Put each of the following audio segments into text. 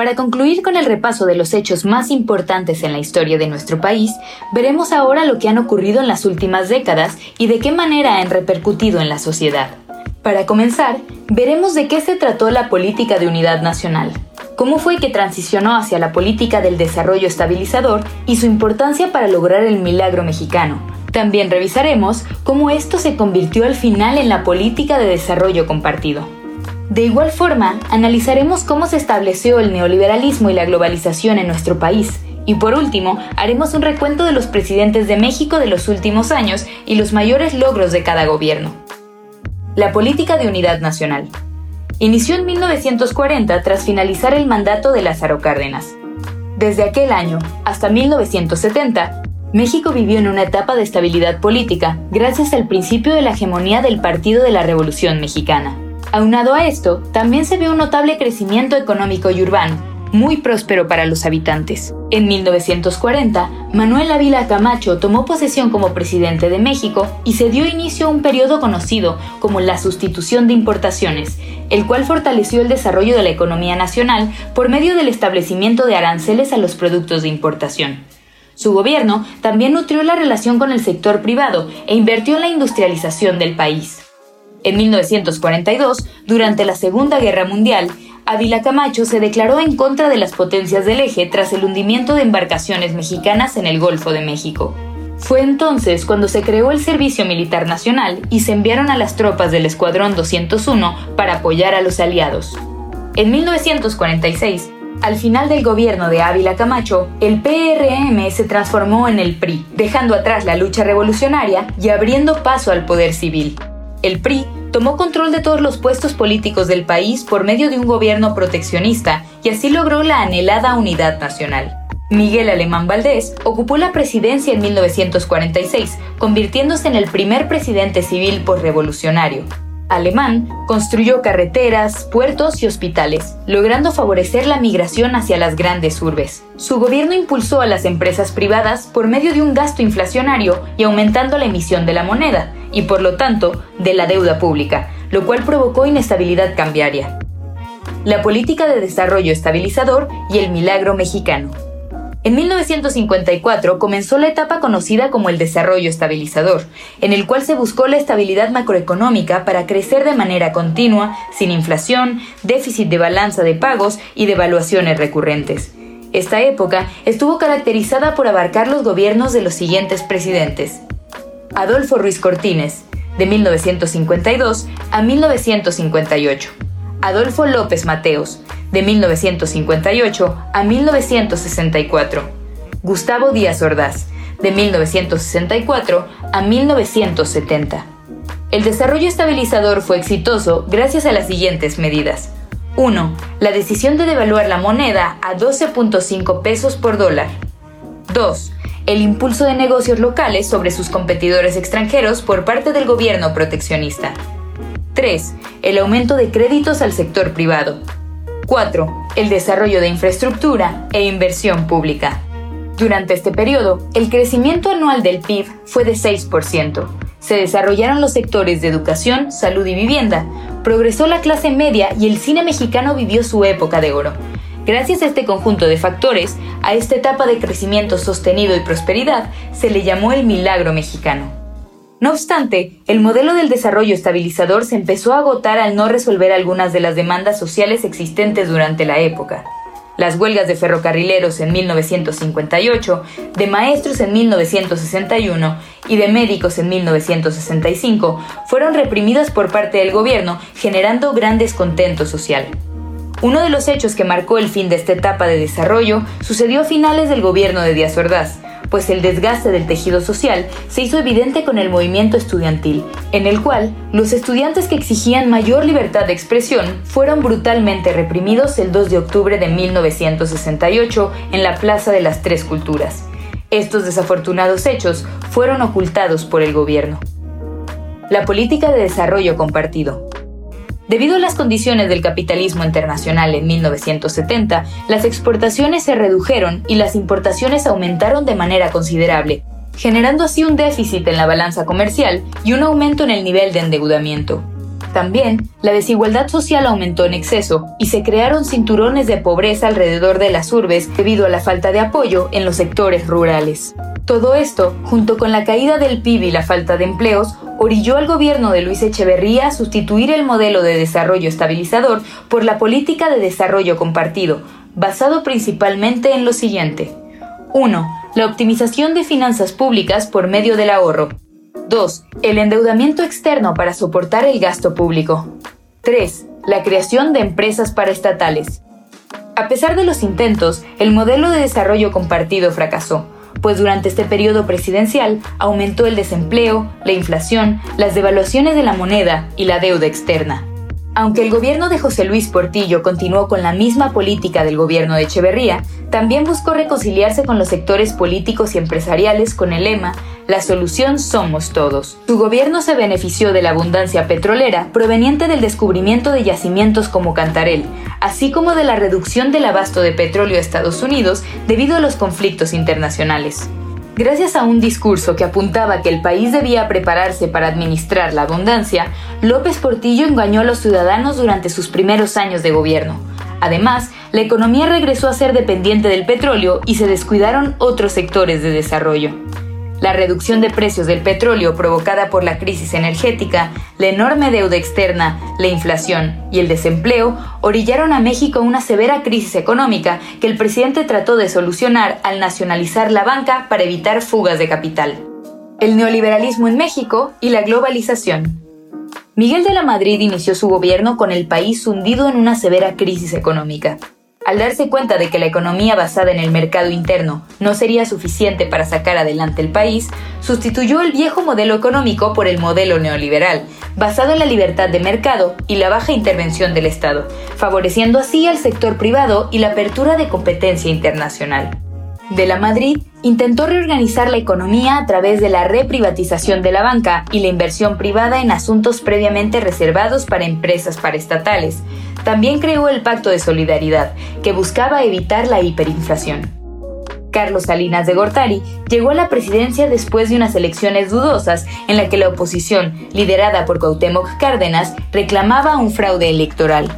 Para concluir con el repaso de los hechos más importantes en la historia de nuestro país, veremos ahora lo que han ocurrido en las últimas décadas y de qué manera han repercutido en la sociedad. Para comenzar, veremos de qué se trató la política de unidad nacional, cómo fue que transicionó hacia la política del desarrollo estabilizador y su importancia para lograr el milagro mexicano. También revisaremos cómo esto se convirtió al final en la política de desarrollo compartido. De igual forma, analizaremos cómo se estableció el neoliberalismo y la globalización en nuestro país. Y por último, haremos un recuento de los presidentes de México de los últimos años y los mayores logros de cada gobierno. La política de unidad nacional. Inició en 1940 tras finalizar el mandato de Lázaro Cárdenas. Desde aquel año hasta 1970, México vivió en una etapa de estabilidad política gracias al principio de la hegemonía del Partido de la Revolución Mexicana. Aunado a esto, también se vio un notable crecimiento económico y urbano, muy próspero para los habitantes. En 1940, Manuel Ávila Camacho tomó posesión como presidente de México y se dio inicio a un periodo conocido como la sustitución de importaciones, el cual fortaleció el desarrollo de la economía nacional por medio del establecimiento de aranceles a los productos de importación. Su gobierno también nutrió la relación con el sector privado e invirtió en la industrialización del país. En 1942, durante la Segunda Guerra Mundial, Ávila Camacho se declaró en contra de las potencias del eje tras el hundimiento de embarcaciones mexicanas en el Golfo de México. Fue entonces cuando se creó el Servicio Militar Nacional y se enviaron a las tropas del Escuadrón 201 para apoyar a los aliados. En 1946, al final del gobierno de Ávila Camacho, el PRM se transformó en el PRI, dejando atrás la lucha revolucionaria y abriendo paso al poder civil. El PRI tomó control de todos los puestos políticos del país por medio de un gobierno proteccionista y así logró la anhelada unidad nacional. Miguel Alemán Valdés ocupó la presidencia en 1946, convirtiéndose en el primer presidente civil revolucionario. Alemán construyó carreteras, puertos y hospitales, logrando favorecer la migración hacia las grandes urbes. Su gobierno impulsó a las empresas privadas por medio de un gasto inflacionario y aumentando la emisión de la moneda, y por lo tanto de la deuda pública, lo cual provocó inestabilidad cambiaria. La política de desarrollo estabilizador y el milagro mexicano. En 1954 comenzó la etapa conocida como el desarrollo estabilizador, en el cual se buscó la estabilidad macroeconómica para crecer de manera continua, sin inflación, déficit de balanza de pagos y devaluaciones recurrentes. Esta época estuvo caracterizada por abarcar los gobiernos de los siguientes presidentes. Adolfo Ruiz Cortines, de 1952 a 1958. Adolfo López Mateos, de 1958 a 1964. Gustavo Díaz Ordaz, de 1964 a 1970. El desarrollo estabilizador fue exitoso gracias a las siguientes medidas. 1. La decisión de devaluar la moneda a 12.5 pesos por dólar. 2. El impulso de negocios locales sobre sus competidores extranjeros por parte del gobierno proteccionista. 3. El aumento de créditos al sector privado. 4. El desarrollo de infraestructura e inversión pública. Durante este periodo, el crecimiento anual del PIB fue de 6%. Se desarrollaron los sectores de educación, salud y vivienda, progresó la clase media y el cine mexicano vivió su época de oro. Gracias a este conjunto de factores, a esta etapa de crecimiento sostenido y prosperidad se le llamó el milagro mexicano. No obstante, el modelo del desarrollo estabilizador se empezó a agotar al no resolver algunas de las demandas sociales existentes durante la época. Las huelgas de ferrocarrileros en 1958, de maestros en 1961 y de médicos en 1965 fueron reprimidas por parte del gobierno, generando gran descontento social. Uno de los hechos que marcó el fin de esta etapa de desarrollo sucedió a finales del gobierno de Díaz Ordaz, pues el desgaste del tejido social se hizo evidente con el movimiento estudiantil, en el cual los estudiantes que exigían mayor libertad de expresión fueron brutalmente reprimidos el 2 de octubre de 1968 en la Plaza de las Tres Culturas. Estos desafortunados hechos fueron ocultados por el gobierno. La política de desarrollo compartido. Debido a las condiciones del capitalismo internacional en 1970, las exportaciones se redujeron y las importaciones aumentaron de manera considerable, generando así un déficit en la balanza comercial y un aumento en el nivel de endeudamiento. También, la desigualdad social aumentó en exceso y se crearon cinturones de pobreza alrededor de las urbes debido a la falta de apoyo en los sectores rurales. Todo esto, junto con la caída del PIB y la falta de empleos, orilló al gobierno de Luis Echeverría a sustituir el modelo de desarrollo estabilizador por la política de desarrollo compartido, basado principalmente en lo siguiente. 1. La optimización de finanzas públicas por medio del ahorro. 2. El endeudamiento externo para soportar el gasto público. 3. La creación de empresas paraestatales. A pesar de los intentos, el modelo de desarrollo compartido fracasó, pues durante este periodo presidencial aumentó el desempleo, la inflación, las devaluaciones de la moneda y la deuda externa. Aunque el gobierno de José Luis Portillo continuó con la misma política del gobierno de Echeverría, también buscó reconciliarse con los sectores políticos y empresariales con el lema La solución somos todos. Su gobierno se benefició de la abundancia petrolera proveniente del descubrimiento de yacimientos como Cantarel, así como de la reducción del abasto de petróleo a Estados Unidos debido a los conflictos internacionales. Gracias a un discurso que apuntaba que el país debía prepararse para administrar la abundancia, López Portillo engañó a los ciudadanos durante sus primeros años de gobierno. Además, la economía regresó a ser dependiente del petróleo y se descuidaron otros sectores de desarrollo. La reducción de precios del petróleo provocada por la crisis energética, la enorme deuda externa, la inflación y el desempleo orillaron a México una severa crisis económica que el presidente trató de solucionar al nacionalizar la banca para evitar fugas de capital. El neoliberalismo en México y la globalización. Miguel de la Madrid inició su gobierno con el país hundido en una severa crisis económica. Al darse cuenta de que la economía basada en el mercado interno no sería suficiente para sacar adelante el país, sustituyó el viejo modelo económico por el modelo neoliberal, basado en la libertad de mercado y la baja intervención del Estado, favoreciendo así al sector privado y la apertura de competencia internacional. De la Madrid intentó reorganizar la economía a través de la reprivatización de la banca y la inversión privada en asuntos previamente reservados para empresas paraestatales, también creó el Pacto de Solidaridad, que buscaba evitar la hiperinflación. Carlos Salinas de Gortari llegó a la presidencia después de unas elecciones dudosas en la que la oposición, liderada por Cuauhtémoc Cárdenas, reclamaba un fraude electoral.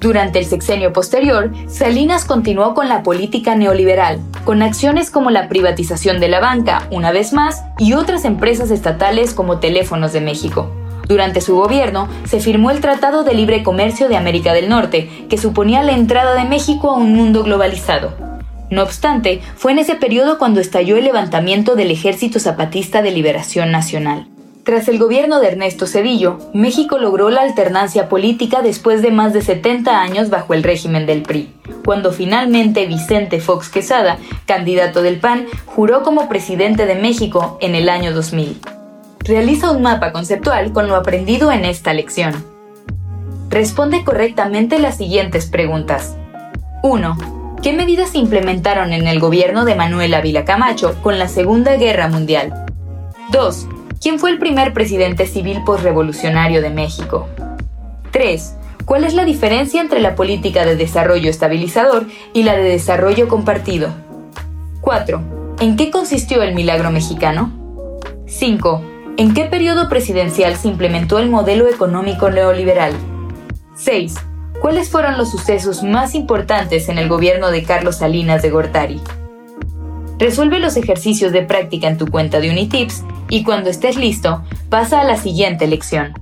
Durante el sexenio posterior, Salinas continuó con la política neoliberal, con acciones como la privatización de la banca, una vez más, y otras empresas estatales como Teléfonos de México. Durante su gobierno se firmó el Tratado de Libre Comercio de América del Norte, que suponía la entrada de México a un mundo globalizado. No obstante, fue en ese periodo cuando estalló el levantamiento del Ejército Zapatista de Liberación Nacional. Tras el gobierno de Ernesto Cedillo, México logró la alternancia política después de más de 70 años bajo el régimen del PRI, cuando finalmente Vicente Fox Quesada, candidato del PAN, juró como presidente de México en el año 2000 realiza un mapa conceptual con lo aprendido en esta lección. Responde correctamente las siguientes preguntas. 1. ¿Qué medidas se implementaron en el gobierno de Manuel Ávila Camacho con la Segunda Guerra Mundial? 2. ¿Quién fue el primer presidente civil postrevolucionario de México? 3. ¿Cuál es la diferencia entre la política de desarrollo estabilizador y la de desarrollo compartido? 4. ¿En qué consistió el milagro mexicano? 5. ¿En qué periodo presidencial se implementó el modelo económico neoliberal? 6. ¿Cuáles fueron los sucesos más importantes en el gobierno de Carlos Salinas de Gortari? Resuelve los ejercicios de práctica en tu cuenta de Unitips y cuando estés listo, pasa a la siguiente lección.